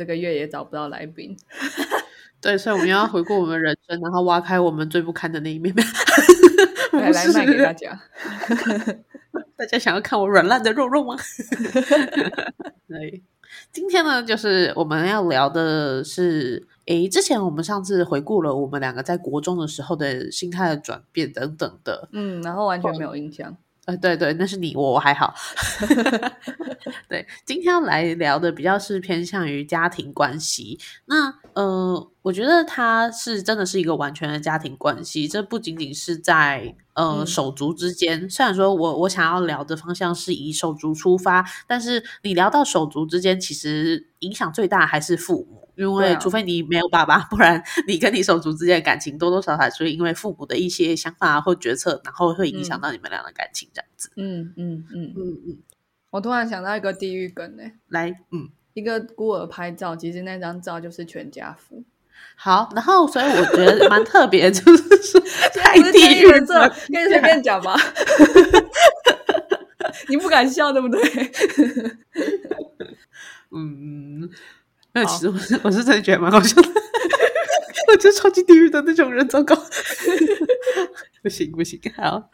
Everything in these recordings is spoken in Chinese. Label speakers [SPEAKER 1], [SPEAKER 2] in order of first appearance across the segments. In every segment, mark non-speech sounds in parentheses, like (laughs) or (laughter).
[SPEAKER 1] 这个月也找不到来宾。(laughs)
[SPEAKER 2] 对，所以我们要回顾我们人生，然后挖开我们最不堪的那一面。(laughs)
[SPEAKER 1] 来来卖给大家。(laughs)
[SPEAKER 2] 大家想要看我软烂的肉肉吗？对，今天呢，就是我们要聊的是，诶，之前我们上次回顾了我们两个在国中的时候的心态的转变等等的，
[SPEAKER 1] 嗯，然后完全没有印象。
[SPEAKER 2] 呃，对对，那是你，我我还好。(laughs) 对，今天要来聊的比较是偏向于家庭关系。那呃，我觉得它是真的是一个完全的家庭关系，这不仅仅是在呃手足之间。虽然说我我想要聊的方向是以手足出发，但是你聊到手足之间，其实影响最大还是父母。因为除非你没有爸爸，(laughs) 不然你跟你手足之间的感情多多少少是因为父母的一些想法或决策，然后会影响到你们俩的感情这样子。
[SPEAKER 1] 嗯嗯嗯嗯嗯。我突然想到一个地狱梗呢，
[SPEAKER 2] 来，嗯，
[SPEAKER 1] 一个孤儿拍照，其实那张照就是全家福。
[SPEAKER 2] 好，然后所以我觉得蛮特别，(laughs) 就是 (laughs) 说太地狱
[SPEAKER 1] 了，跟你随便讲吧。你不敢笑对不对？
[SPEAKER 2] 其实我是我是真的觉得蛮好笑的，(laughs) 我就超级地狱的那种人，糟糕，(laughs) 不行不行，好，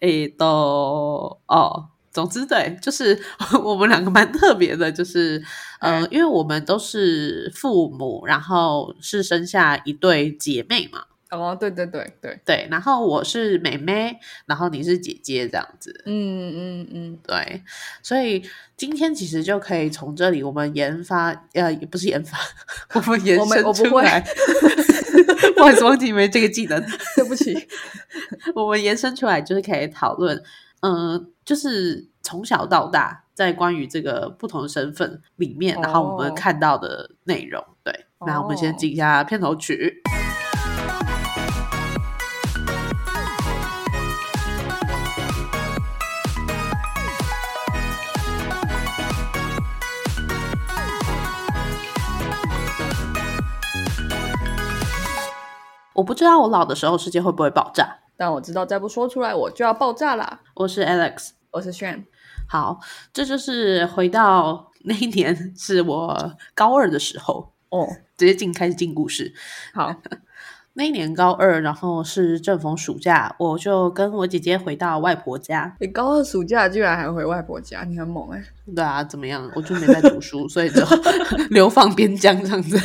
[SPEAKER 2] 诶，都哦，总之对，就是 (laughs) 我们两个蛮特别的，就是呃，因为我们都是父母，然后是生下一对姐妹嘛。
[SPEAKER 1] 哦，对对对对
[SPEAKER 2] 对，然后我是妹妹，然后你是姐姐，这样子。
[SPEAKER 1] 嗯嗯嗯，
[SPEAKER 2] 对，所以今天其实就可以从这里我们研发，呃，也不是研发，(laughs) 我们延伸出来。不好意思，忘记没这个技能，(laughs)
[SPEAKER 1] 对不起。
[SPEAKER 2] 我们延伸出来就是可以讨论，嗯，就是从小到大在关于这个不同的身份里面，然后我们看到的内容。对，那我们先进一下片头曲。我不知道我老的时候世界会不会爆炸，
[SPEAKER 1] 但我知道再不说出来我就要爆炸啦。
[SPEAKER 2] 我是 Alex，
[SPEAKER 1] 我是 Shan。
[SPEAKER 2] 好，这就是回到那一年是我高二的时候
[SPEAKER 1] 哦，
[SPEAKER 2] 直接进开始进故事。
[SPEAKER 1] 好，
[SPEAKER 2] 那一年高二，然后是正逢暑假，我就跟我姐姐回到外婆家。
[SPEAKER 1] 你高二暑假居然还回外婆家，你很猛哎！
[SPEAKER 2] 对啊，怎么样？我就没在读书，所以就 (laughs) 流放边疆这样子。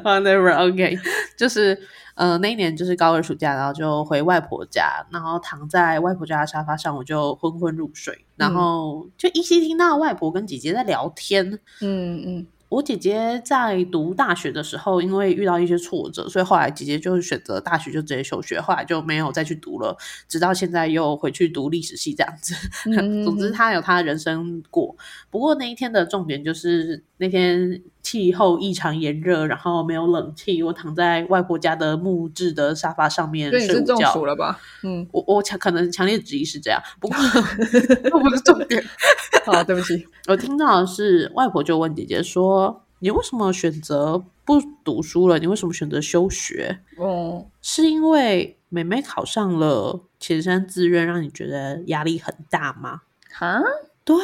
[SPEAKER 2] Never (laughs) OK，就是呃那一年就是高二暑假，然后就回外婆家，然后躺在外婆家的沙发上，我就昏昏入睡，然后就依稀听到外婆跟姐姐在聊天。
[SPEAKER 1] 嗯嗯。
[SPEAKER 2] 我姐姐在读大学的时候，因为遇到一些挫折，所以后来姐姐就是选择大学就直接休学，后来就没有再去读了，直到现在又回去读历史系这样子。(laughs) 总之，她有她的人生过。不过那一天的重点就是那天气候异常炎热，然后没有冷气，我躺在外婆家的木质的沙发上面睡午觉
[SPEAKER 1] 了吧？嗯，
[SPEAKER 2] 我我强可能强烈质疑是这样，不过 (laughs) 那不是重点。(laughs)
[SPEAKER 1] 好，对不起，
[SPEAKER 2] 我听到的是外婆就问姐姐说：“你为什么选择不读书了？你为什么选择休学？
[SPEAKER 1] 哦，
[SPEAKER 2] 是因为妹妹考上了前山志愿，让你觉得压力很大吗？”
[SPEAKER 1] 哈，
[SPEAKER 2] 对，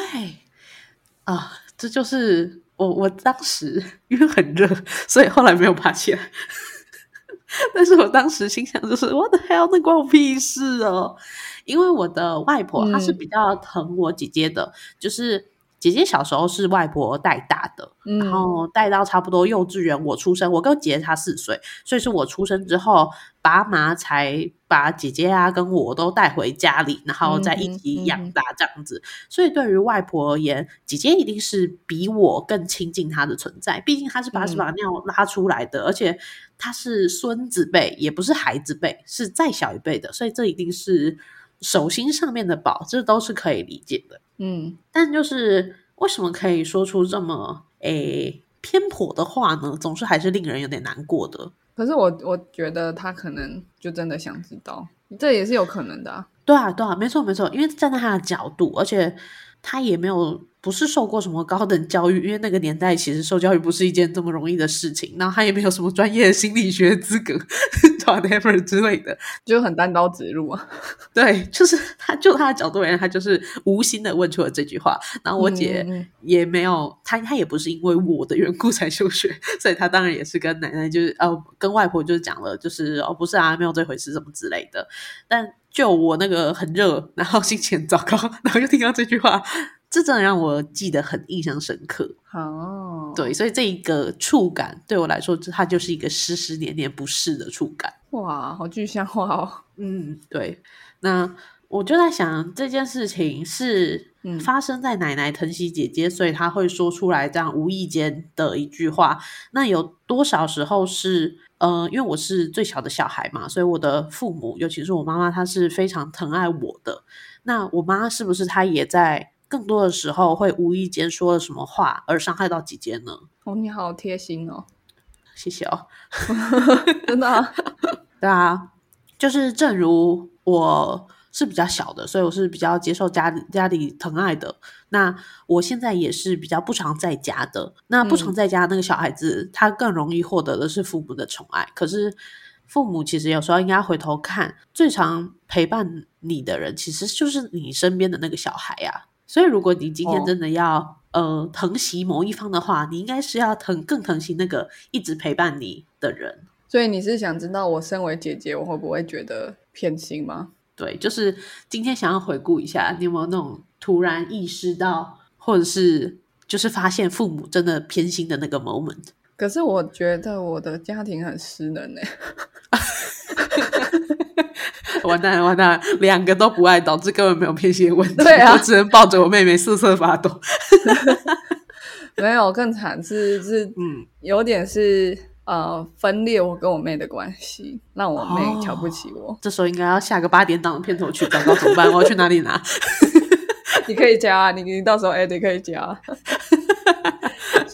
[SPEAKER 2] 啊，这就是我我当时因为很热，所以后来没有爬起来。(laughs) 但是我当时心想就是我的 hell，那关我屁事哦！因为我的外婆她是比较疼我姐姐的，就是姐姐小时候是外婆带大的，然后带到差不多幼稚园我出生，我跟姐姐差四岁，所以是我出生之后，爸妈才把姐姐啊跟我都带回家里，然后再一起养大这样子。所以对于外婆而言，姐姐一定是比我更亲近她的存在，毕竟她是把屎把尿拉出来的，而且她是孙子辈，也不是孩子辈，是再小一辈的，所以这一定是。手心上面的宝，这都是可以理解的。
[SPEAKER 1] 嗯，
[SPEAKER 2] 但就是为什么可以说出这么诶偏颇的话呢？总是还是令人有点难过的。
[SPEAKER 1] 可是我我觉得他可能就真的想知道，这也是有可能的。
[SPEAKER 2] 对啊，对啊，没错没错，因为站在他的角度，而且他也没有不是受过什么高等教育，因为那个年代其实受教育不是一件这么容易的事情。然后他也没有什么专业的心理学资格，(laughs) whatever 之类的，
[SPEAKER 1] 就很单刀直入啊。(laughs)
[SPEAKER 2] 对，就是他就他的角度而言，他就是无心的问出了这句话。然后我姐也没有，她她也不是因为我的缘故才休学，所以她当然也是跟奶奶就是呃跟外婆就是讲了，就是哦不是啊，没有这回事什么之类的。但就我那个很热，然后心情很糟糕，然后又听到这句话，这真的让我记得很印象深刻。
[SPEAKER 1] 哦，
[SPEAKER 2] 对，所以这一个触感对我来说，它就是一个湿湿黏黏不适的触感。
[SPEAKER 1] 哇，好具象化哦。
[SPEAKER 2] 嗯，对。那我就在想，这件事情是
[SPEAKER 1] 嗯
[SPEAKER 2] 发生在奶奶疼惜姐姐，所以她会说出来这样无意间的一句话。那有多少时候是呃，因为我是最小的小孩嘛，所以我的父母，尤其是我妈妈，她是非常疼爱我的。那我妈是不是她也在更多的时候会无意间说了什么话而伤害到姐姐呢？
[SPEAKER 1] 哦，你好贴心哦，
[SPEAKER 2] 谢谢哦。(laughs) (laughs)
[SPEAKER 1] 真的啊、
[SPEAKER 2] 对啊，就是正如我是比较小的，所以我是比较接受家里家里疼爱的。那我现在也是比较不常在家的。那不常在家那个小孩子，他更容易获得的是父母的宠爱。可是父母其实有时候应该回头看，最常陪伴你的人，其实就是你身边的那个小孩呀、所以，如果你今天
[SPEAKER 1] 哦
[SPEAKER 2] 真的要、呃疼惜某一方的话，你应该是要疼更疼惜那个一直陪伴你的人。
[SPEAKER 1] 所以你是想知道我身为姐姐，我会不会觉得偏心吗？
[SPEAKER 2] 对，就是今天想要回顾一下，你有没有那种突然意识到，或者是就是发现父母真的偏心的那个 moment？
[SPEAKER 1] 可是我觉得我的家庭很失能欸。(laughs)
[SPEAKER 2] 完蛋了，完蛋了，两个都不爱，导致根本没有偏心的问题。
[SPEAKER 1] 对啊
[SPEAKER 2] 我只能抱着我妹妹瑟瑟发抖。(laughs)
[SPEAKER 1] 没有，更惨是是
[SPEAKER 2] 嗯，
[SPEAKER 1] 有点是呃分裂我跟我妹的关系，让我妹
[SPEAKER 2] 哦
[SPEAKER 1] 瞧不起我。
[SPEAKER 2] 这时候应该要下个八点档的片头曲，糟糕怎么办？我要去哪里拿？(laughs)
[SPEAKER 1] 你可以加啊，你你到时候 edit 可以加啊。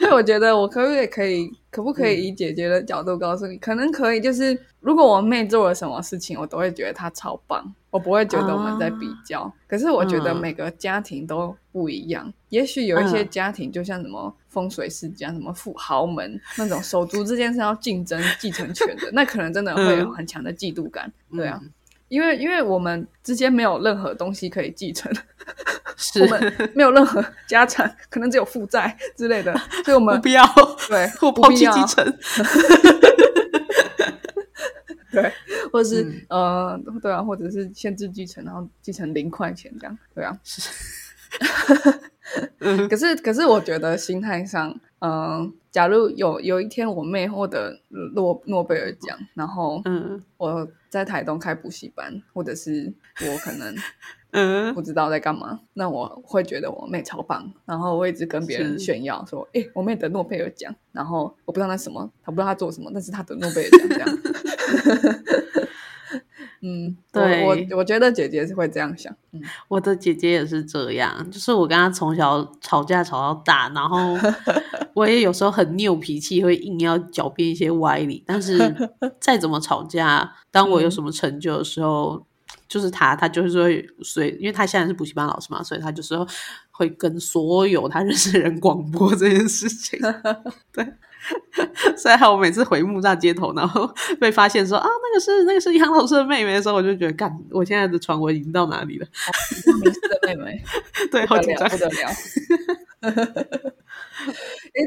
[SPEAKER 1] 所以我觉得我可不可以可以可不可以以姐姐的角度告诉你，可能可以，就是如果我妹做了什么事情，我都会觉得她超棒，我不会觉得我们在比较。可是我觉得
[SPEAKER 2] 嗯
[SPEAKER 1] 每个家庭都不一样，也许有一些
[SPEAKER 2] 嗯
[SPEAKER 1] 家庭就像什么风水世家、什么富豪门那种手足之间是要竞争继承权的，那可能真的会有
[SPEAKER 2] 嗯。
[SPEAKER 1] 很强的嫉妒感。对啊，
[SPEAKER 2] 嗯，
[SPEAKER 1] 因为因为我们之间没有任何东西可以继承。(laughs)
[SPEAKER 2] 是
[SPEAKER 1] 我们没有任何家产，可能只有负债之类的，所以我
[SPEAKER 2] 我
[SPEAKER 1] 们 (laughs)
[SPEAKER 2] 不要，
[SPEAKER 1] 对
[SPEAKER 2] 我抛
[SPEAKER 1] 不必要
[SPEAKER 2] 弃继承。
[SPEAKER 1] 对，(laughs) 或者是、
[SPEAKER 2] 嗯
[SPEAKER 1] 呃，对啊，或者是限制继承，然后继承零块钱这样，对啊。
[SPEAKER 2] 嗯 (laughs)
[SPEAKER 1] 可是可是我觉得心态上，嗯、假如有有一天我妹获得诺诺贝尔奖，然后
[SPEAKER 2] 嗯。
[SPEAKER 1] 我在台东开补习班，或者是我可能 (laughs)
[SPEAKER 2] 嗯。
[SPEAKER 1] 不知道在干嘛，那我会觉得我妹超棒，然后我一直跟别人炫耀说，诶、我妹得诺贝尔奖，然后我不知道那什么，她不知道她做什么，但是她得诺贝尔奖这样。(laughs) 嗯，
[SPEAKER 2] 对
[SPEAKER 1] 我我我觉得姐姐是会这样想，嗯，
[SPEAKER 2] 我的姐姐也是这样，就是我跟她从小吵架吵到大，然后 (laughs) 我也有时候很拗脾气，会硬要狡辩一些歪理。但是 (laughs) 再怎么吵架，当我有什么成就的时候，就是她，她就是会随，因为她现在是补习班老师嘛，所以她就是会跟所有她认识的人广播这件事情。(laughs) 对。(laughs) 所以我每次回木栅街头，然后被发现说啊，那个是 (laughs) 那个是杨老师的妹妹的时候，我就觉得，干，我现在的传闻已经到哪里了？
[SPEAKER 1] 迷失的妹妹，(laughs)
[SPEAKER 2] 对，好紧张
[SPEAKER 1] 不得了。哎，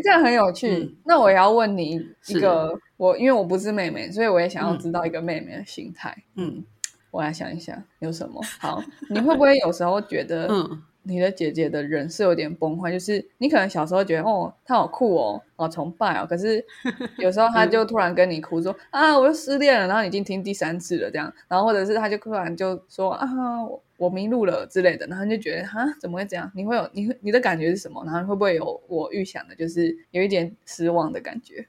[SPEAKER 1] 这样很有趣。
[SPEAKER 2] 嗯
[SPEAKER 1] 那我也要问你一
[SPEAKER 2] 是
[SPEAKER 1] 个，我因为我不是妹妹，所以我也想要
[SPEAKER 2] 嗯
[SPEAKER 1] 知道一个妹妹的心态。
[SPEAKER 2] 嗯
[SPEAKER 1] 我来想一想有什么好。你会不会有时候觉得，
[SPEAKER 2] 嗯
[SPEAKER 1] 你的姐姐的人是有点崩坏？就是你可能小时候觉得，哦，她好酷哦，好崇拜哦，可是 (laughs) 有时候她就突然跟你哭说，啊，我又失恋了，然后你已经听第三次了这样，然后或者是她就突然就说，啊，我我迷路了之类的，然后你就觉得，啊，怎么会这样？你会有你会你的感觉是什么？然后会不会有我预想的，就是有一点失望的感觉？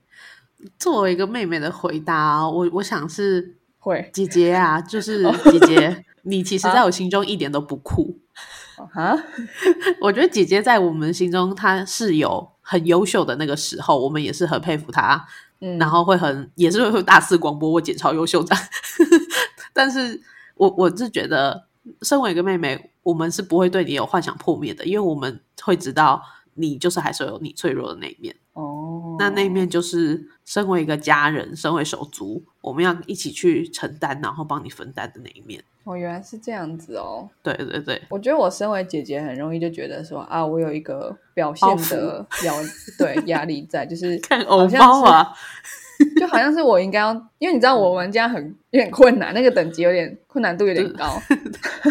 [SPEAKER 2] 作为一个妹妹的回答，我我想是
[SPEAKER 1] 会
[SPEAKER 2] 姐姐啊，就是姐姐，你其实在我心中一点都不酷。
[SPEAKER 1] 啊？(laughs) (laughs)
[SPEAKER 2] 我觉得姐姐在我们心中，她是有很优秀的那个时候，我们也是很佩服她，
[SPEAKER 1] 嗯，
[SPEAKER 2] 然后会很也是会大肆广播我姐超优秀的。(laughs) 但是我我是觉得，身为一个妹妹，我们是不会对你有幻想破灭的，因为我们会知道你就是还是有你脆弱的那一面。
[SPEAKER 1] 哦，
[SPEAKER 2] 那那一面就是身为一个家人，身为手足，我们要一起去承担，然后帮你分担的那一面。
[SPEAKER 1] 哦，原来是这样子哦。
[SPEAKER 2] 对对对，
[SPEAKER 1] 我觉得我身为姐姐，很容易就觉得说啊，我有一个表现的压对压力在，就是 (laughs)
[SPEAKER 2] 看偶包啊，(laughs)
[SPEAKER 1] 就好像是我应该要，因为你知道我们家很有点困难，那个等级有点困难度有点高，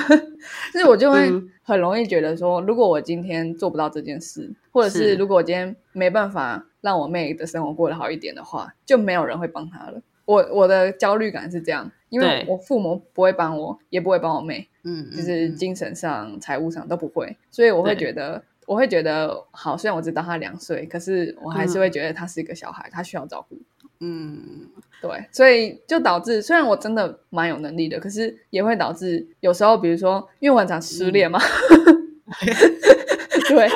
[SPEAKER 1] (laughs) 所以我就会很容易觉得说，如果我今天做不到这件事，或者是如果我今天没办法让我妹的生活过得好一点的话，就没有人会帮她了。我我的焦虑感是这样。因为我父母不会帮我，也不会帮我妹，
[SPEAKER 2] 嗯，
[SPEAKER 1] 就是精神上、财务上都不会，所以我会觉得，我会觉得好。虽然我知道他两岁，可是我还是会觉得他是一个小孩，他需要照顾。
[SPEAKER 2] 嗯，
[SPEAKER 1] 对，所以就导致，虽然我真的蛮有能力的，可是也会导致有时候，比如说，因为我很常失恋嘛，(laughs) 对。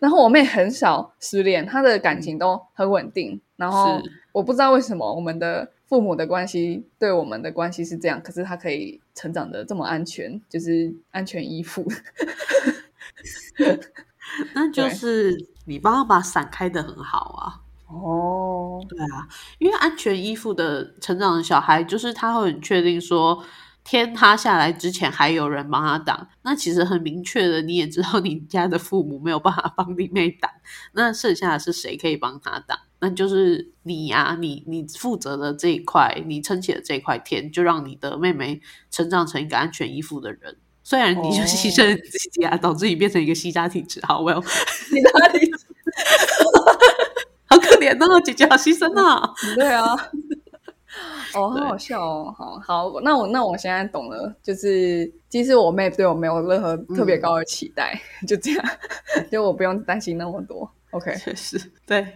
[SPEAKER 1] 然后我妹很少失恋，她的感情都很稳定。然后我不知道为什么我们的。父母的关系对我们的关系是这样，可是她可以成长的这么安全，就是安全依附。(laughs) (laughs)
[SPEAKER 2] 那就是你帮她把伞开的很好啊。
[SPEAKER 1] 哦，
[SPEAKER 2] 对啊，因为安全依附的成长的小孩，就是他会很确定说。天塌下来之前还有人帮他挡，那其实很明确的，你也知道你家的父母没有办法帮你妹挡，那剩下的是谁可以帮他挡？那就是你呀，你你负责的这一块，你撑起了这块天，就让你的妹妹成长成一个安全依附的人。虽然你就牺牲自己啊，导致你变成一个吸家体质，好，Well，
[SPEAKER 1] 吸家体质，
[SPEAKER 2] 好可怜哦，姐姐好牺牲啊，(laughs)
[SPEAKER 1] 对啊。哦，很 (laughs) 好笑哦，好好，那我那我现在懂了，就是其实我妹对我没有任何特别高的期待，就这样，(laughs) 就我不用担心那么多。OK，
[SPEAKER 2] 确实对。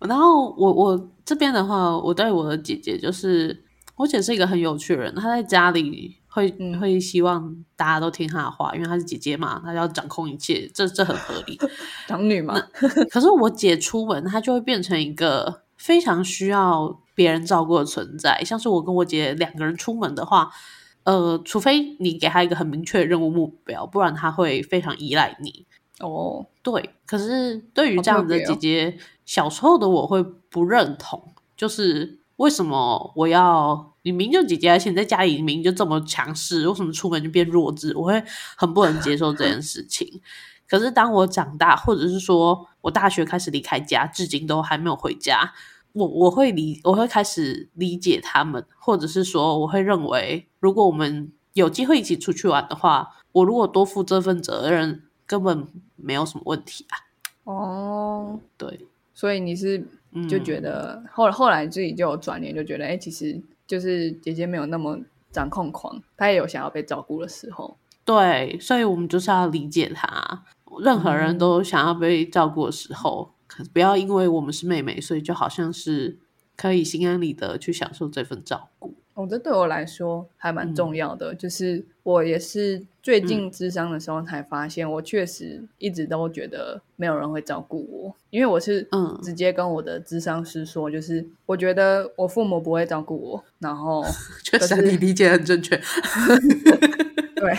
[SPEAKER 2] 然后我我这边的话，我对我的姐姐就是，我姐是一个很有趣的人，她在家里会会希望大家都听她的话，因为她是姐姐嘛，她要掌控一切，这这很合理，(laughs)
[SPEAKER 1] 长女嘛。
[SPEAKER 2] 可是我姐出门，她就会变成一个非常需要。别人照顾的存在，像是我跟我姐两个人出门的话，呃，除非你给她一个很明确的任务目标，不然她会非常依赖你。
[SPEAKER 1] 哦，
[SPEAKER 2] 对。可是对于这样的姐姐，小时候的我会不认同，就是为什么我要你明就姐姐，而且在家里明就这么强势，为什么出门就变弱智？我会很不能接受这件事情。(laughs) 可是当我长大，或者是说我大学开始离开家，至今都还没有回家。我我会理我会开始理解他们，或者是说我会认为，如果我们有机会一起出去玩的话，我如果多负这份责任，根本没有什么问题啊。
[SPEAKER 1] 哦，
[SPEAKER 2] 对，
[SPEAKER 1] 所以你是就觉得后后来自己就有转念，就觉得哎，其实就是姐姐没有那么掌控狂，她也有想要被照顾的时候。
[SPEAKER 2] 对，所以我们就是要理解她。任何人都想要被照顾的时候。可不要因为我们是妹妹，所以就好像是可以心安理得去享受这份照顾。
[SPEAKER 1] 哦，这对我来说还蛮重要的。就是我也是最近智商的时候才发现，我确实一直都觉得没有人会照顾我，因为我是嗯直接跟我的智商师说，就是我觉得我父母不会照顾我。然后
[SPEAKER 2] 确实你理解很正确。(laughs)
[SPEAKER 1] 对，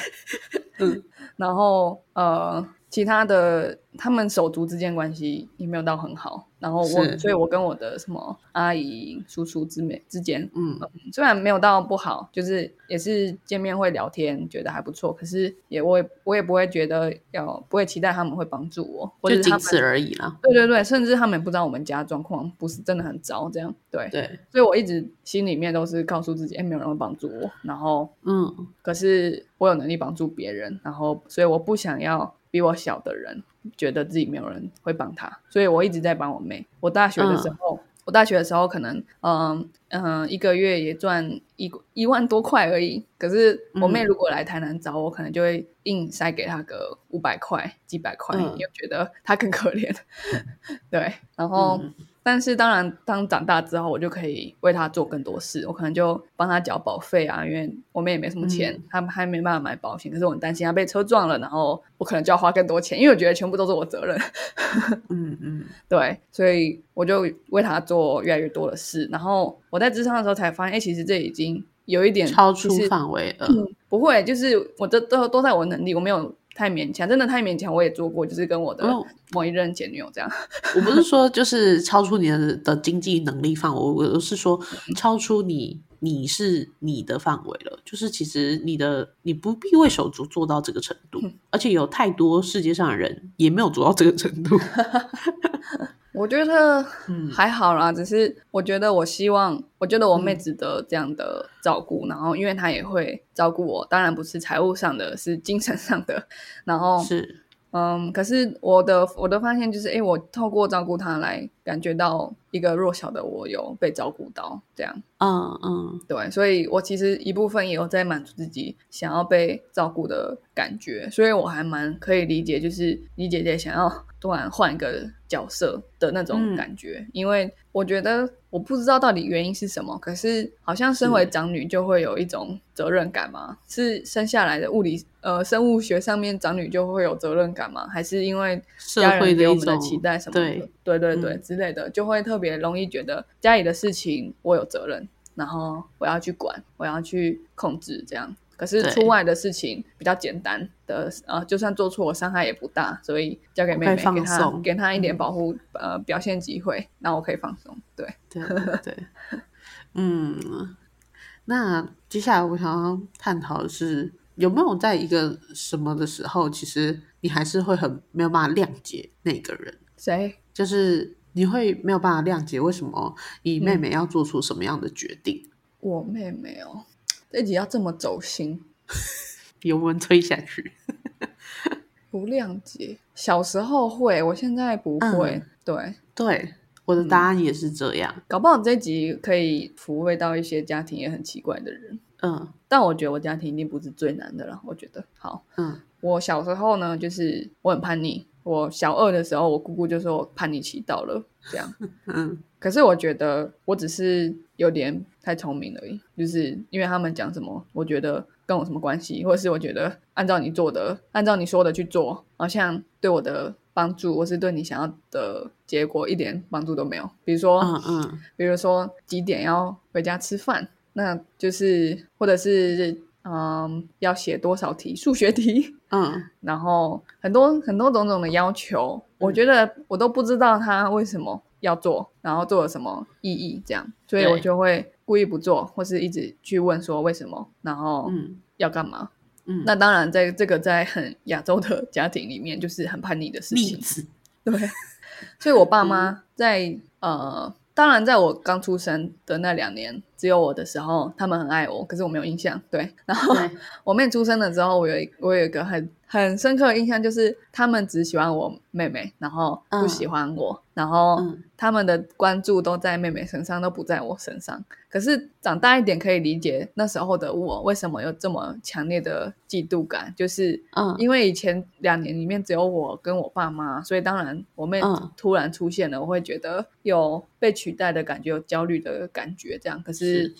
[SPEAKER 1] 嗯，然后呃。其他的，他们手足之间关系也没有到很好。然后我，所以我跟我的什么阿姨、叔叔之美之间，嗯，虽然没有到不好，就是也是见面会聊天，觉得还不错。可是也我也我也不会觉得要不会期待他们会帮助我，
[SPEAKER 2] 就仅此而已啦。
[SPEAKER 1] 对对对，甚至他们不知道我们家状况不是真的很糟，这样对
[SPEAKER 2] 对。
[SPEAKER 1] 所以我一直心里面都是告诉自己，哎，没有人会帮助我。然后
[SPEAKER 2] 嗯，
[SPEAKER 1] 可是我有能力帮助别人，然后所以我不想要比我小的人。觉得自己没有人会帮他，所以我一直在帮我妹。我大学的时候，我大学的时候可能，嗯嗯，一个月也赚一一万多块而已。可是我妹如果来台南找我，可能就会硬塞给她个五百块、几百块，因为觉得她更可怜。(laughs) 对，然后。但是当然，当长大之后，我就可以为他做更多事。我可能就帮他缴保费啊，因为我们也没什么钱，他还没办法买保险。可是我很担心他被车撞了，然后我可能就要花更多钱，因为我觉得全部都是我责任。(laughs)
[SPEAKER 2] 嗯嗯，
[SPEAKER 1] 对，所以我就为他做越来越多的事。然后我在职场的时候才发现，哎，其实这已经有一点
[SPEAKER 2] 超出范围了。
[SPEAKER 1] 不会，就是我这都都在我能力，我没有太勉强，真的太勉强。我也做过，就是跟我的
[SPEAKER 2] 哦
[SPEAKER 1] 某一任前女友这样。
[SPEAKER 2] 我不是说就是超出你的的经济能力范围，我我是说超出你你是你的范围了。就是其实你的你不必为手足做到这个程度，而且有太多世界上的人也没有做到这个程度。(laughs)
[SPEAKER 1] 我觉得
[SPEAKER 2] 嗯
[SPEAKER 1] 还好啦，只是我觉得我希望，我觉得我妹值得这样的照顾，然后因为她也会照顾我，当然不是财务上的，是精神上的。然后，
[SPEAKER 2] 是，
[SPEAKER 1] 嗯，可是我的我的发现就是，哎，我透过照顾他来感觉到一个弱小的我有被照顾到，这样。
[SPEAKER 2] 嗯嗯
[SPEAKER 1] 对，所以我其实一部分也有在满足自己想要被照顾的感觉，所以我还蛮可以理解，就是你姐姐想要突然换一个角色的那种
[SPEAKER 2] 嗯
[SPEAKER 1] 感觉，因为我觉得我不知道到底原因是什么，可是好像身为长女就会有一种责任感吗，是生下来的物理呃生物学上面长女就会有责任感吗？还是因为
[SPEAKER 2] 社
[SPEAKER 1] 家人给我们的期待什么的？
[SPEAKER 2] 对
[SPEAKER 1] 对对对
[SPEAKER 2] 嗯
[SPEAKER 1] 之类的，就会特别容易觉得家里的事情我有责任，然后我要去管，我要去控制这样。可是出外的事情比较简单的，呃，就算做错，伤害也不大，所以交给妹妹，给她给她一点
[SPEAKER 2] 嗯
[SPEAKER 1] 保护，呃，表现机会，那我可以放松。对，
[SPEAKER 2] 对对对，(laughs) 嗯，那接下来我想要探讨的是，有没有在一个什么的时候，其实你还是会很没有办法谅解那个人，
[SPEAKER 1] 谁？
[SPEAKER 2] 就是你会没有办法谅解为什么你妹
[SPEAKER 1] 嗯。
[SPEAKER 2] 妹要做出什么样的决定，
[SPEAKER 1] 我妹妹哦，这集要这么走心，(laughs)
[SPEAKER 2] 油门推下去。
[SPEAKER 1] 不谅解。小时候会，我现在不会。
[SPEAKER 2] 嗯
[SPEAKER 1] 对，
[SPEAKER 2] 对，我的答案也是这样。
[SPEAKER 1] 搞不好这集可以抚慰到一些家庭也很奇怪的人。
[SPEAKER 2] 嗯
[SPEAKER 1] 但我觉得我家庭一定不是最难的了。我觉得好，
[SPEAKER 2] 嗯
[SPEAKER 1] 我小时候呢，就是我很叛逆。我小二的时候，我姑姑就说我叛逆期到了，这样。(laughs)
[SPEAKER 2] 嗯
[SPEAKER 1] 可是我觉得我只是有点太聪明而已，就是因为他们讲什么，我觉得跟我什么关系，或者是我觉得按照你做的，按照你说的去做，好像对我的帮助，或是对你想要的结果一点帮助都没有。比如说，
[SPEAKER 2] 嗯嗯
[SPEAKER 1] 比如说几点要回家吃饭，那就是或者是嗯要写多少题数学题，
[SPEAKER 2] 嗯 (laughs)
[SPEAKER 1] 然后很多很多种种的要求，我觉得我都不知道他为什么要做，然后做了什么意义，这样，所以我就会故意不做，或是一直去问说为什么，然后
[SPEAKER 2] 嗯
[SPEAKER 1] 要干嘛。
[SPEAKER 2] 嗯，
[SPEAKER 1] 那当然，在这个在很亚洲的家庭里面，就是很叛逆的事情。对，所以我爸
[SPEAKER 2] 嗯
[SPEAKER 1] 妈在呃，当然在我刚出生的那两年，只有我的时候，他们很爱我，可是我没有印象。对，然后，我妹出生了之后，我有一我有一个很很深刻的印象，就是他们只喜欢我妹妹，然后不喜欢我，然后
[SPEAKER 2] 嗯
[SPEAKER 1] 他们的关注都在妹妹身上，都不在我身上。可是长大一点可以理解那时候的我为什么有这么强烈的嫉妒感，就是
[SPEAKER 2] 嗯
[SPEAKER 1] 因为以前两年里面只有我跟我爸妈，所以当然我妹
[SPEAKER 2] 嗯
[SPEAKER 1] 突然出现了，我会觉得有被取代的感觉，有焦虑的感觉，这样。可是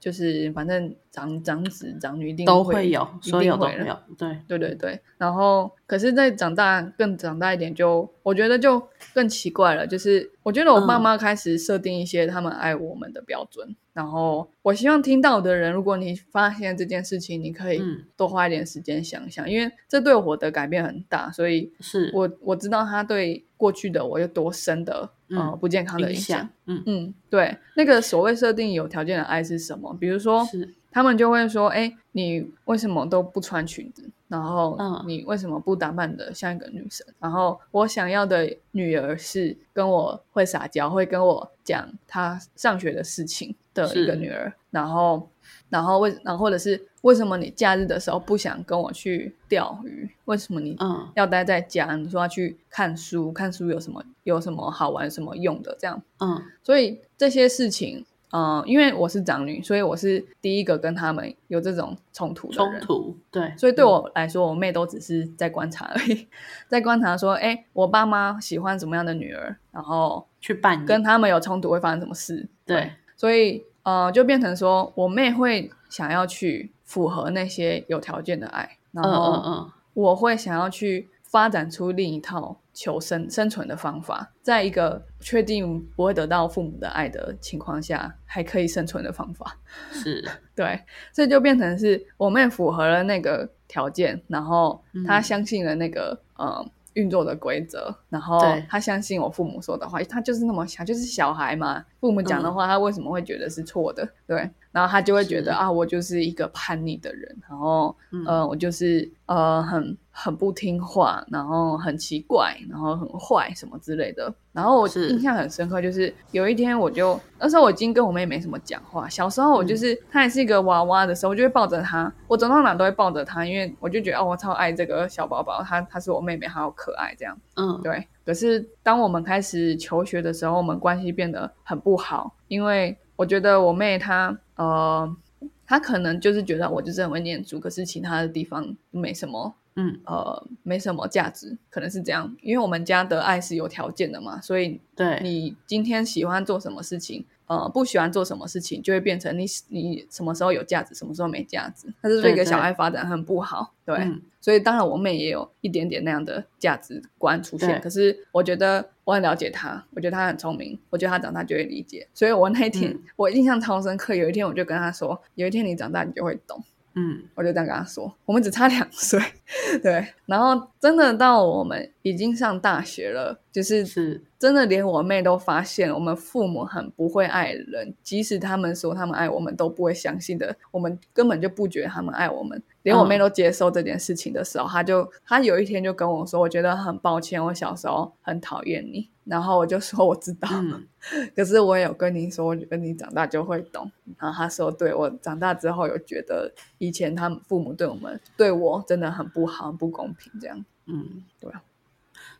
[SPEAKER 1] 就是反正长长子长女一定
[SPEAKER 2] 都
[SPEAKER 1] 会
[SPEAKER 2] 会有，
[SPEAKER 1] 一
[SPEAKER 2] 所
[SPEAKER 1] 定
[SPEAKER 2] 都会有，对，
[SPEAKER 1] 对对对，然后可是再长大更长大一点就，我觉得就更奇怪了。就是我觉得我爸
[SPEAKER 2] 嗯。
[SPEAKER 1] 妈开始设定一些他们爱我们的标准，然后我希望听到的人，如果你发现这件事情，你可以
[SPEAKER 2] 嗯。
[SPEAKER 1] 多花一点时间想想，因为这对我的改变很大，所以
[SPEAKER 2] 是。
[SPEAKER 1] 我我知道他对过去的我有多深的呃
[SPEAKER 2] 嗯
[SPEAKER 1] 不健康的
[SPEAKER 2] 影
[SPEAKER 1] 影响
[SPEAKER 2] 响。，嗯，
[SPEAKER 1] 嗯，对，那个所谓设定有条件的爱是什么？比如说，
[SPEAKER 2] 是
[SPEAKER 1] 他们就会说：“哎，你为什么都不穿裙子？然后
[SPEAKER 2] 嗯
[SPEAKER 1] 你为什么不打扮的像一个女生？然后我想要的女儿是跟我会撒娇，会跟我讲她上学的事情的一个女儿。然后，然后为然后或者是为什么你假日的时候不想跟我去钓鱼？为什么你
[SPEAKER 2] 嗯
[SPEAKER 1] 要待在家？你说要去看书，看书有什么有什么好玩、什么用的？这样。”
[SPEAKER 2] 嗯
[SPEAKER 1] 所以这些事情，嗯、因为我是长女，所以我是第一个跟他们有这种冲突的人。
[SPEAKER 2] 冲突，对，
[SPEAKER 1] 所以对我来说，我妹都只是在观察而已，(laughs) 在观察说，哎，我爸妈喜欢什么样的女儿，然后
[SPEAKER 2] 去扮，
[SPEAKER 1] 跟他们有冲突会发生什么事。
[SPEAKER 2] 对，
[SPEAKER 1] 所以呃，就变成说我妹会想要去符合那些有条件的爱，然
[SPEAKER 2] 嗯
[SPEAKER 1] 后我会想要去发展出另一套求生生存的方法，在一个确定不会得到父母的爱的情况下，还可以生存的方法。
[SPEAKER 2] 是。(laughs)
[SPEAKER 1] 对，这就变成是我妹符合了那个条件，然后她相信了那个呃运作的规则，然后
[SPEAKER 2] 对。
[SPEAKER 1] 她相信我父母说的话，她就是那么想，就是小孩嘛，父母讲的话，她为什么会觉得是错的？对，然后他就会觉得啊，我就是一个叛逆的人，然后
[SPEAKER 2] 嗯
[SPEAKER 1] 呃，我就是呃很很不听话，然后很奇怪，然后很坏什么之类的。然后我印象很深刻，就是有一天我就那时候我已经跟我妹没什么讲话。小时候我就是、她还是一个娃娃的时候，我就会抱着她，我走到哪都会抱着她，因为我就觉得哦，我超爱这个小宝宝，她她是我妹妹，她好可爱这样。
[SPEAKER 2] 嗯，
[SPEAKER 1] 对，可是当我们开始求学的时候，我们关系变得很不好，因为我觉得我妹她呃，他可能就是觉得我就是很会念书，可是其他的地方没什么。
[SPEAKER 2] 嗯，
[SPEAKER 1] 呃，没什么价值，可能是这样，因为我们家的爱是有条件的嘛，所以
[SPEAKER 2] 对，
[SPEAKER 1] 你今天喜欢做什么事情，呃，不喜欢做什么事情，就会变成你你什么时候有价值，什么时候没价值。但是这个
[SPEAKER 2] 对对
[SPEAKER 1] 小孩发展很不好，对，
[SPEAKER 2] 嗯
[SPEAKER 1] 所以当然我妹也有一点点那样的价值观出现。可是我觉得我很了解她，我觉得她很聪明，我觉得她长大就会理解。所以我那一天、
[SPEAKER 2] 嗯
[SPEAKER 1] 我印象超深刻，有一天我就跟她说，有一天你长大你就会懂。
[SPEAKER 2] 嗯
[SPEAKER 1] 我就这样跟他说，我们只差两岁，(laughs) 对。然后真的到我们已经上大学了，就是
[SPEAKER 2] 是，
[SPEAKER 1] 真的连我妹都发现我们父母很不会爱人，即使他们说他们爱我们，都不会相信的。我们根本就不觉得他们爱我们，连我妹都接受这件事情的时候，她就她有一天就跟我说，我觉得很抱歉，我小时候很讨厌你。然后我就说我知道，
[SPEAKER 2] 嗯 (laughs)
[SPEAKER 1] 可是我有跟你说，我觉得你长大就会懂。然后他说，对我长大之后有觉得以前他们父母对我们对我真的很不好、很不公平，这样。
[SPEAKER 2] 嗯，
[SPEAKER 1] 对啊，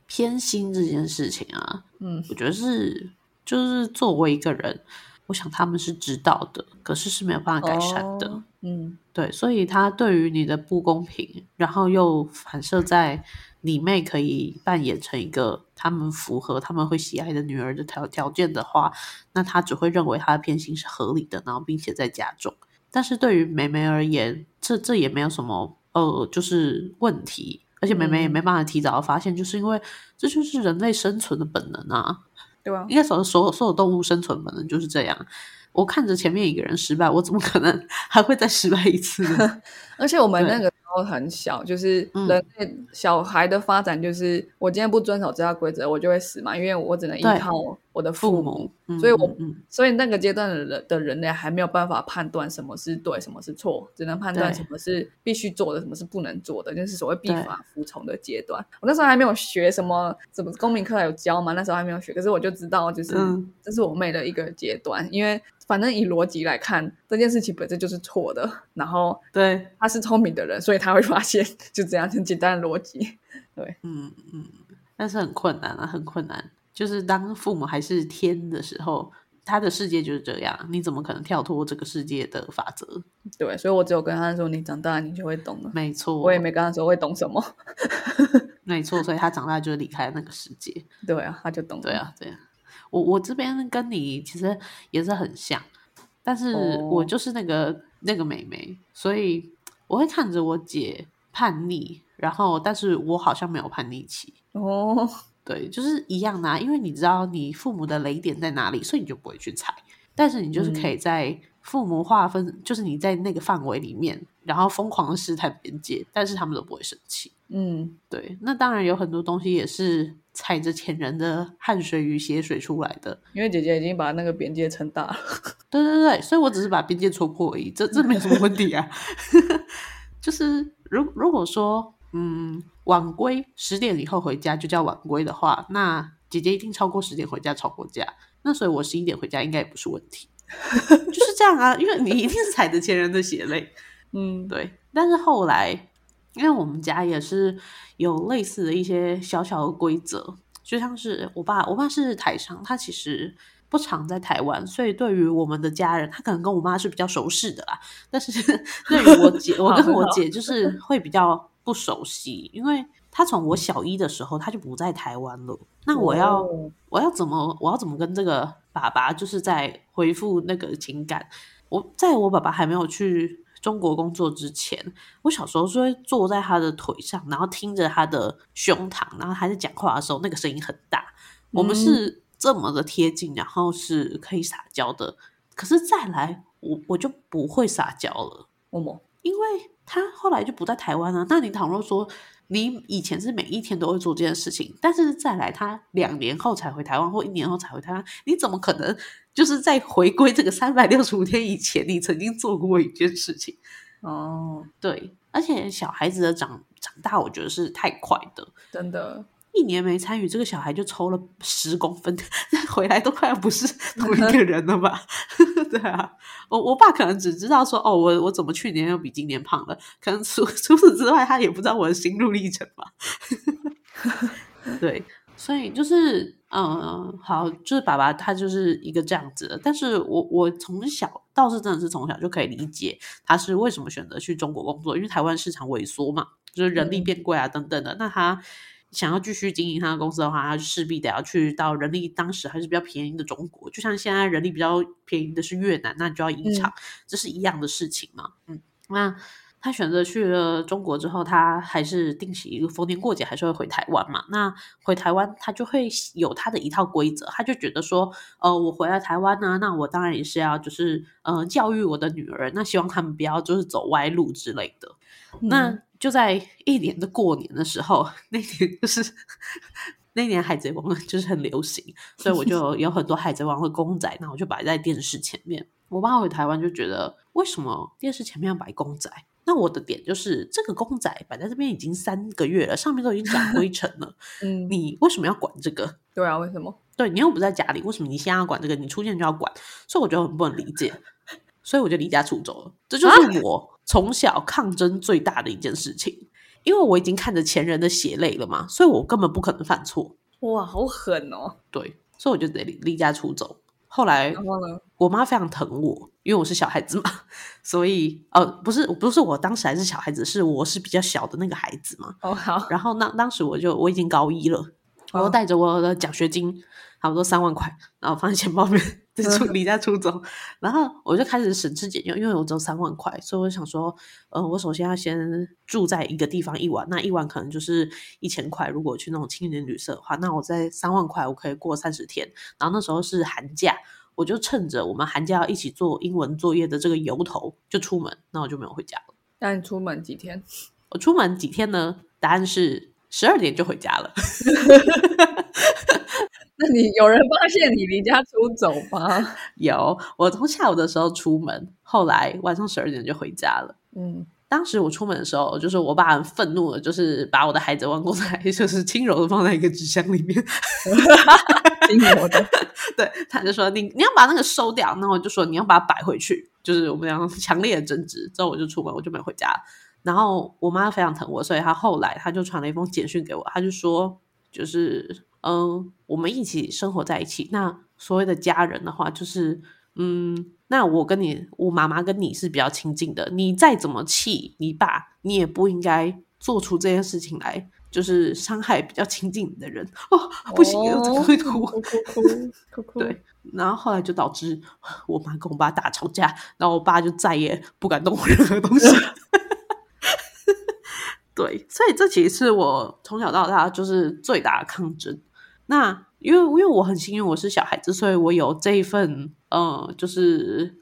[SPEAKER 2] 偏心这件事情啊，
[SPEAKER 1] 嗯
[SPEAKER 2] 我觉得是，就是作为一个人，我想他们是知道的，可是是没有办法改善的。
[SPEAKER 1] 哦嗯
[SPEAKER 2] 对，所以他对于你的不公平，然后又反射在你妹可以扮演成一个他们符合他们会喜爱的女儿的条条件的话，那他只会认为他的偏心是合理的，然后并且在加重。但是对于梅梅而言，这这也没有什么呃，就是问题，而且梅梅也
[SPEAKER 1] 嗯
[SPEAKER 2] 没办法提早地发现，就是因为这就是人类生存的本能啊。
[SPEAKER 1] 对啊，
[SPEAKER 2] 应该所所有所有动物生存本能就是这样。我看着前面一个人失败，我怎么可能 (laughs) 还会再失败一次呢？(laughs)
[SPEAKER 1] 而且我们那个时候很小，就是
[SPEAKER 2] 嗯。
[SPEAKER 1] 人类小孩的发展，就是我今天不遵守这条规则，我就会死嘛，因为我只能依靠我的
[SPEAKER 2] 父
[SPEAKER 1] 父母。
[SPEAKER 2] 母，
[SPEAKER 1] 所以我所以那个阶段的人的人类还没有办法判断什么是对，什么是错，只能判断什么是必须做的，什么是不能做的，就是所谓必
[SPEAKER 2] 对。
[SPEAKER 1] 法服从的阶段。我那时候还没有学什么，什么公民课还有教嘛，那时候还没有学，可是我就知道，就是、
[SPEAKER 2] 嗯。
[SPEAKER 1] 这是我妹的一个阶段，因为反正以逻辑来看，这件事情本身就是错的，然后
[SPEAKER 2] 对，
[SPEAKER 1] 她是聪明的人，所以她会发现，(laughs) 就这样很简单的逻辑。对，
[SPEAKER 2] 嗯嗯，但是很困难啊，很困难。就是当父母还是天的时候，他的世界就是这样，你怎么可能跳脱这个世界的法则？
[SPEAKER 1] 对，所以我只有跟他说，你长大你就会懂了。
[SPEAKER 2] 没错，
[SPEAKER 1] 我也没跟他说会懂什么。(laughs) (laughs)
[SPEAKER 2] 没错，所以他长大就离开那个世界。
[SPEAKER 1] 对啊，他就懂了。
[SPEAKER 2] 对啊，对啊，我我这边跟你其实也是很像，但是
[SPEAKER 1] 哦
[SPEAKER 2] 我就是那个、那个妹妹，所以我会看着我姐叛逆，然后但是我好像没有叛逆期。
[SPEAKER 1] 哦，(laughs)
[SPEAKER 2] 对，就是一样的、啊，因为你知道你父母的雷点在哪里，所以你就不会去踩。但是你就是可以在父母划分，就是你在那个范围里面，然后疯狂的试探边界，但是他们都不会生气。
[SPEAKER 1] 嗯，
[SPEAKER 2] 对，那当然有很多东西也是踩着前人的汗水与血水出来的。
[SPEAKER 1] 因为姐姐已经把那个边界撑大了。(laughs)
[SPEAKER 2] 对对对，所以我只是把边界戳破而已，这这没有什么问题啊。(laughs) 就是如如果说嗯晚归十点以后回家就叫晚归的话，那姐姐一定超过十点回家吵过架，那所以我十一点回家应该也不是问题，(laughs) 就是这样啊，因为你一定是踩着前人的血泪。
[SPEAKER 1] 嗯，
[SPEAKER 2] 对，但是后来，因为我们家也是有类似的一些小小的规则，就像是我爸，我爸是台商，他其实不常在台湾，所以对于我们的家人，他可能跟我妈是比较熟识的啦。但是 (laughs) 对于我姐，(laughs) 我跟我姐就是会比较不熟悉，因为她从我小一的时候，她就不在台湾了。那我要、
[SPEAKER 1] 哦
[SPEAKER 2] 我要怎么我要怎么跟这个爸爸就是在回复那个情感？我在我爸爸还没有去中国工作之前，我小时候是会坐在他的腿上，然后听着他的胸膛，然后他在讲话的时候，那个声音很大。我们是这么的贴近，然后是可以撒娇的。可是再来，我我就不会撒娇了。因为他后来就不在台湾了。那你倘若说你以前是每一天都会做这件事情，但是再来他两年后才回台湾，或一年后才回台湾，你怎么可能就是在回归这个三百六十五天以前，你曾经做过一件事情？
[SPEAKER 1] 哦，
[SPEAKER 2] 对，而且小孩子的长长大，我觉得是太快的，
[SPEAKER 1] 真的。
[SPEAKER 2] 一年没参与，这个小孩就抽了十公分，(laughs) 回来都快要不是同一个人了吧？(laughs) 对啊，我我爸可能只知道说，哦，我我怎么去年又比今年胖了？可能除 (laughs) 除此之外，他也不知道我的心路历程吧。对，所以就是嗯，好，就是爸爸他就是一个这样子的。但是我我从小倒是真的是从小就可以理解他是为什么选择去中国工作，因为台湾市场萎缩嘛，就是人力变贵啊等等的。那他。想要继续经营他的公司的话，他势必得要去到人力当时还是比较便宜的中国。就像现在人力比较便宜的是越南，那你就要移厂，这是一样的事情嘛。嗯，那他选择去了中国之后，他还是定期逢年过节还是会回台湾嘛。那回台湾，他就会有他的一套规则，他就觉得说，呃，我回来台湾呢，那我当然也是要就是呃教育我的女儿，那希望他们不要就是走歪路之类的。那就在一年的过年的时候，(laughs) 那年就是 (laughs) 那年海贼王就是很流行，所以我就 (laughs) 有很多海贼王的公仔，那我就摆在电视前面。我爸回台湾就觉得，为什么电视前面要摆公仔？那我的点就是，这个公仔摆在这边已经三个月了，上面都已经长灰尘了。(laughs) 嗯，你为什么要管这个？
[SPEAKER 1] 对啊，为什么？
[SPEAKER 2] 对你又不在家里，为什么你现在要管这个？你出现就要管，所以我觉得很不能理解。所以我就离家出走了。这就是我。从小抗争最大的一件事情，因为我已经看着前人的血泪了嘛，所以我根本不可能犯错。
[SPEAKER 1] 哇，好狠哦！
[SPEAKER 2] 对，所以我就得离离家出走。后来，我妈非常疼我，因为我是小孩子嘛，(laughs) 所以呃，不是，不是我当时还是小孩子，是我是比较小的那个孩子嘛。
[SPEAKER 1] 哦，好。
[SPEAKER 2] 然后那当时我就我已经高一了，我带着我的奖学金。差不多三万块，然后放在钱包里面，就出离家出走。然后我就开始省吃俭用，因为我只有三万块，所以我想说，呃，我首先要先住在一个地方一晚，那一晚可能就是一千块。如果去那种青年旅社的话，那我在三万块我可以过三十天。然后那时候是寒假，我就趁着我们寒假要一起做英文作业的这个由头就出门，那我就没有回家了。
[SPEAKER 1] 那你出门几天？
[SPEAKER 2] 我出门几天呢？答案是十二点就回家了。(laughs)
[SPEAKER 1] 那 (laughs) 你有人发现你离家出走吗？(laughs)
[SPEAKER 2] 有，我从下午的时候出门，后来晚上十二点就回家了。嗯，当时我出门的时候，就是我爸很愤怒的，就是把我的孩子王公仔 (laughs) 就是轻柔的放在一个纸箱里面，
[SPEAKER 1] 轻柔的。
[SPEAKER 2] 对，他就说你你要把那个收掉，那我就说你要把它摆回去，就是我们两个强烈的争执。之后我就出门，我就没回家。然后我妈非常疼我，所以她后来她就传了一封简讯给我，她就说就是。嗯，我们一起生活在一起。那所谓的家人的话，就是嗯，那我跟你，我妈妈跟你是比较亲近的。你再怎么气你爸，你也不应该做出这件事情来，就是伤害比较亲近你的人。(laughs) 哦，不行，我会哭？
[SPEAKER 1] 哭 (laughs) 哭哭！
[SPEAKER 2] 对，然后后来就导致我妈跟我爸大吵架，然后我爸就再也不敢动我任何东西。(laughs) 对，所以这其实是我从小到大就是最大的抗争。那因为因为我很幸运，我是小孩子，所以我有这一份呃，就是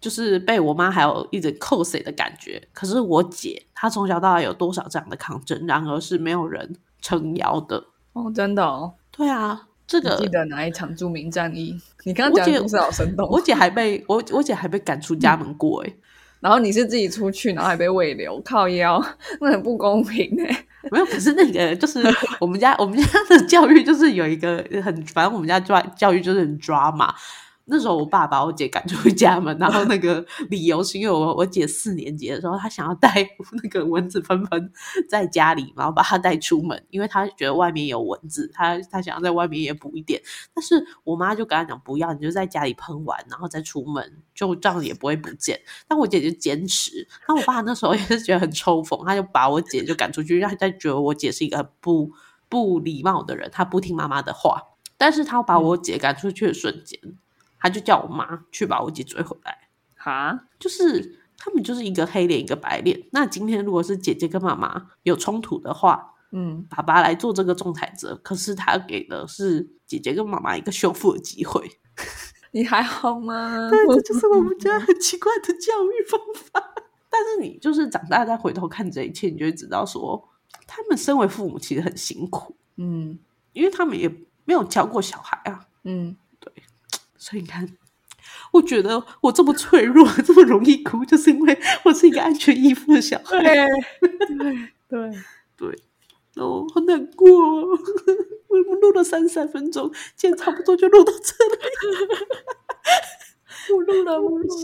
[SPEAKER 2] 就是被我妈还有一直扣谁的感觉。可是我姐她从小到大有多少这样的抗争，然而是没有人撑腰的
[SPEAKER 1] 哦，真的哦，
[SPEAKER 2] 对啊，这个
[SPEAKER 1] 记得哪一场著名战役？你刚刚讲的故事好生动。
[SPEAKER 2] 我姐还被我我姐还被赶出家门过哎。
[SPEAKER 1] 然后你是自己出去，然后还被喂流，靠腰，那很不公平哎。
[SPEAKER 2] 没有，可是那个就是我们家，我们家的教育就是有一个很，反正我们家抓教育就是很抓嘛。那时候我爸把我姐赶出家门，然后那个理由是因为我我姐四年级的时候，她想要带那个蚊子喷喷在家里，然后把她带出门，因为她觉得外面有蚊子，她她想要在外面也补一点。但是我妈就跟她讲不要，你就在家里喷完，然后再出门，就这样也不会不见。但我姐就坚持，那我爸那时候也是觉得很抽风，他就把我姐就赶出去，让他觉得我姐是一个很不不礼貌的人，她不听妈妈的话。但是他把我姐赶出去的瞬间。他就叫我妈去把我姐追回来，
[SPEAKER 1] 哈，
[SPEAKER 2] 就是他们就是一个黑脸一个白脸。那今天如果是姐姐跟妈妈有冲突的话，
[SPEAKER 1] 嗯，
[SPEAKER 2] 爸爸来做这个仲裁者，可是他给的是姐姐跟妈妈一个修复的机会。(laughs)
[SPEAKER 1] 你还好吗？
[SPEAKER 2] 对，这就是我们家很奇怪的教育方法。但是你就是长大再回头看这一切，你就会知道说，他们身为父母其实很辛苦，
[SPEAKER 1] 嗯
[SPEAKER 2] 因为他们也没有教过小孩啊。
[SPEAKER 1] 嗯，
[SPEAKER 2] 所以你看，我觉得我这么脆弱，这么容易哭，就是因为我是一个安全依附的小孩。
[SPEAKER 1] 对 (laughs) 对对，
[SPEAKER 2] 对，哦，好难过、哦。我们录了三十三分钟，今天差不多就录到这里。
[SPEAKER 1] 不录了，不录了。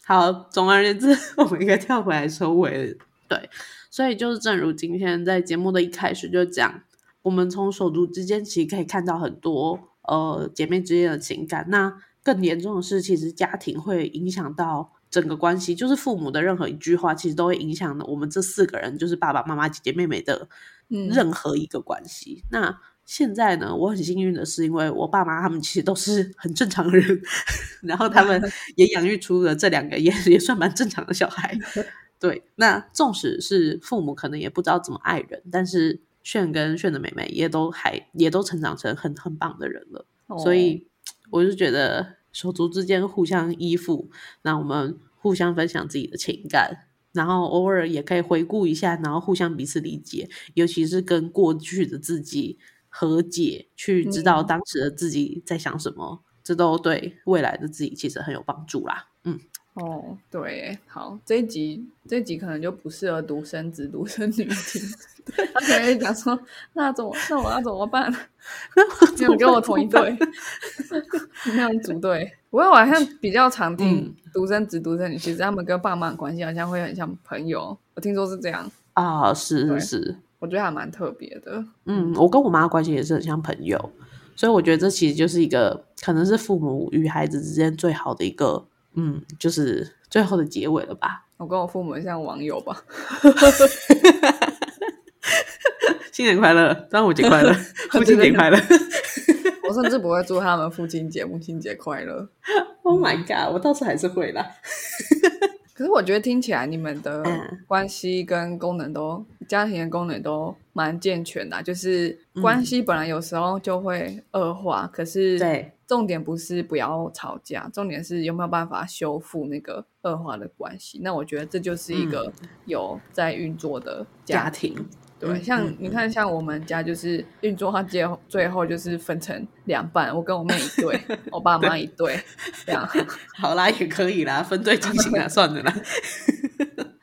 [SPEAKER 1] (laughs)
[SPEAKER 2] 好，总而言之，我们应该跳回来收尾了。对，所以就是正如今天在节目的一开始就讲，我们从手足之间其实可以看到很多呃姐妹之间的情感。那更严重的是，其实家庭会影响到整个关系，就是父母的任何一句话，其实都会影响我们这四个人，就是爸爸妈妈、姐姐妹妹的
[SPEAKER 1] 嗯
[SPEAKER 2] 任何一个关系。那现在呢，我很幸运的是，因为我爸妈他们其实都是很正常的人，(laughs) 然后他们 (laughs) 也养育出了这两个也也算蛮正常的小孩。(laughs) 对，那纵使是父母可能也不知道怎么爱人，但是炫跟炫的妹妹也都还也都成长成很很棒的人了。所以我就觉得手足之间互相依附，那我们互相分享自己的情感，然后偶尔也可以回顾一下，然后互相彼此理解，尤其是跟过去的自己和解，去知道
[SPEAKER 1] 嗯
[SPEAKER 2] 当时的自己在想什么，这都对未来的自己其实很有帮助啦。嗯，
[SPEAKER 1] 哦，对，好，这一集这一集可能就不适合独生子、独生女听，他可能会讲说，那怎么，那我要怎么办？(laughs) 你有跟我同一队，你那样组队。不过我好像比较常听
[SPEAKER 2] 嗯
[SPEAKER 1] 独生子、独生女，其实他们跟爸妈的关系好像会很像朋友，我听说是这样，
[SPEAKER 2] 啊，是是是，
[SPEAKER 1] 我觉得还蛮特别的。
[SPEAKER 2] 嗯，我跟我妈的关系也是很像朋友，所以我觉得这其实就是一个可能是父母与孩子之间最好的一个，嗯，就是最后的结尾了吧。
[SPEAKER 1] 我跟我父母像网友吧，(laughs)
[SPEAKER 2] 新年快乐，端午节快乐，(laughs) 父亲节快乐。(laughs)
[SPEAKER 1] 我甚至不会祝他们父亲节、母亲节快乐。
[SPEAKER 2] oh my god，我倒是还是会啦。
[SPEAKER 1] 可是我觉得听起来你们的
[SPEAKER 2] 嗯
[SPEAKER 1] 关系跟功能都、家庭的功能都蛮健全的啊、就是关系本来有时候就会恶化，可是
[SPEAKER 2] 对
[SPEAKER 1] 重点不是不要吵架，重点是有没有办法修复那个恶化的关系。那我觉得这就是一个有在运作的家
[SPEAKER 2] 家
[SPEAKER 1] 庭。
[SPEAKER 2] 庭，
[SPEAKER 1] 对，像你看，像我们家就是运作到最后，最后就是分成两半，我跟我妹一对，(laughs) 我爸妈一对，这样。(laughs)
[SPEAKER 2] 好啦，也可以啦，分队进行啦，(laughs) 算了啦。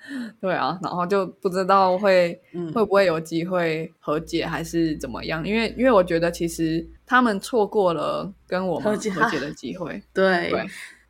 [SPEAKER 2] (laughs)
[SPEAKER 1] 对啊，然后就不知道会、
[SPEAKER 2] 嗯
[SPEAKER 1] 会不会有机会和解，还是怎么样？因为因为我觉得其实他们错过了跟我们
[SPEAKER 2] 和解
[SPEAKER 1] 的机会。(laughs)
[SPEAKER 2] 对
[SPEAKER 1] 对，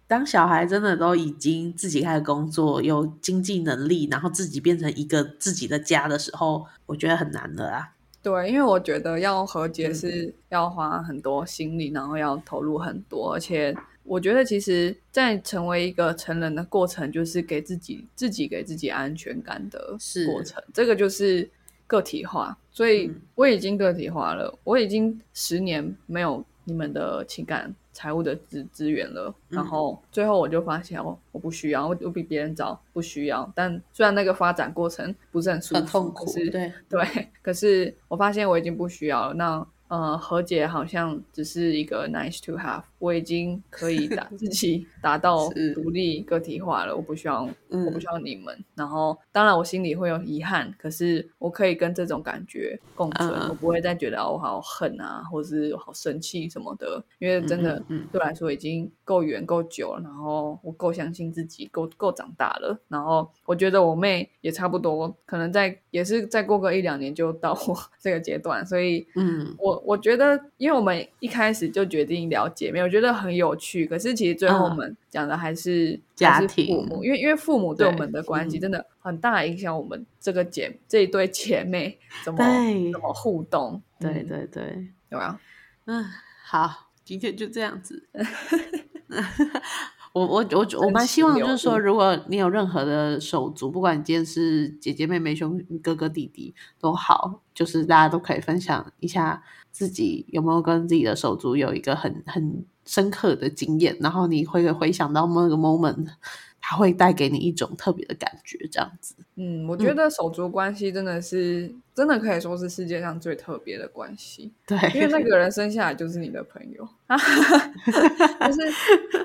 [SPEAKER 2] 当小孩真的都已经自己开始工作，有经济能力，然后自己变成一个自己的家的时候，我觉得很难的啊。
[SPEAKER 1] 对，因为我觉得要和
[SPEAKER 2] 嗯
[SPEAKER 1] 解是要花很多心力，然后要投入很多，而且我觉得其实，在成为一个成人的过程，就是给自己自己给自己安全感的
[SPEAKER 2] 是
[SPEAKER 1] 过程，这个就是个体化。所以
[SPEAKER 2] 嗯
[SPEAKER 1] 我已经个体化了，我已经十年没有你们的情感。财务的资资源了，然
[SPEAKER 2] 嗯
[SPEAKER 1] 后最后我就发现我我不需要，我我比别人早不需要，但虽然那个发展过程不是很舒服，
[SPEAKER 2] 很痛苦
[SPEAKER 1] 可是，
[SPEAKER 2] 对，
[SPEAKER 1] 对，可是我发现我已经不需要了。那呃，和解好像只是一个 nice to have，我已经可以打 (laughs) 自己达到独立个体化了，我不需要，
[SPEAKER 2] 嗯。
[SPEAKER 1] 我不需要你们。然后，当然我心里会有遗憾，可是我可以跟这种感觉共存，我不会再觉得、哦我好恨啊，或者是好生气什么的，因为真的对我来说已经够远够久了，然后我够相信自己，够够长大了。然后我觉得我妹也差不多，可能再也是再过个一两年就到我 (laughs) 这个阶段，所以
[SPEAKER 2] 嗯，
[SPEAKER 1] 我我觉得，因为我们一开始就决定聊姐妹，我觉得很有趣。可是其实最后我
[SPEAKER 2] 嗯
[SPEAKER 1] 们讲的还是、
[SPEAKER 2] 家
[SPEAKER 1] 庭父
[SPEAKER 2] 庭
[SPEAKER 1] 母，因为因为父母对我
[SPEAKER 2] 对
[SPEAKER 1] 们的关系
[SPEAKER 2] 嗯
[SPEAKER 1] 真的很大影响我们这个姐这一对姐妹怎么怎么互动。
[SPEAKER 2] 对
[SPEAKER 1] 嗯
[SPEAKER 2] 对对，
[SPEAKER 1] 对啊，
[SPEAKER 2] 嗯，好，今天就这样子。(laughs) 我我我我蛮希望，就是说，如果你有任何的手足，不管你今天是姐姐、妹妹、兄哥哥、弟弟都好，就是大家都可以分享一下自己有没有跟自己的手足有一个很很深刻的经验，然后你会回想到那个 moment，它会带给你一种特别的感觉，这样子。
[SPEAKER 1] 嗯，我觉得手足关系真的是，真的可以说是世界上最特别的关系，
[SPEAKER 2] 对，
[SPEAKER 1] 因为那个人生下来就是你的朋友，(laughs) 就是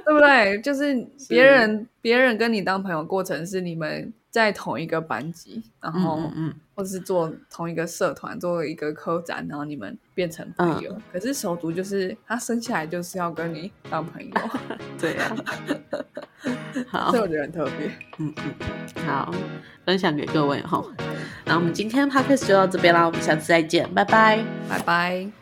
[SPEAKER 1] 对不对？就是别人别人跟你当朋友过程是你们在同一个班级，然
[SPEAKER 2] 嗯
[SPEAKER 1] 后或是做同一个社团，做一个科展，然后你们变成朋友。
[SPEAKER 2] 嗯
[SPEAKER 1] 可是手足就是他生下来就是要跟你当朋友，(laughs)
[SPEAKER 2] 对啊。(laughs) 好
[SPEAKER 1] 所以，我觉得很特别。
[SPEAKER 2] 嗯嗯，好，分享给各位哈。那我们今天 podcast 就到这边啦，我们下次再见，拜拜。
[SPEAKER 1] 拜拜。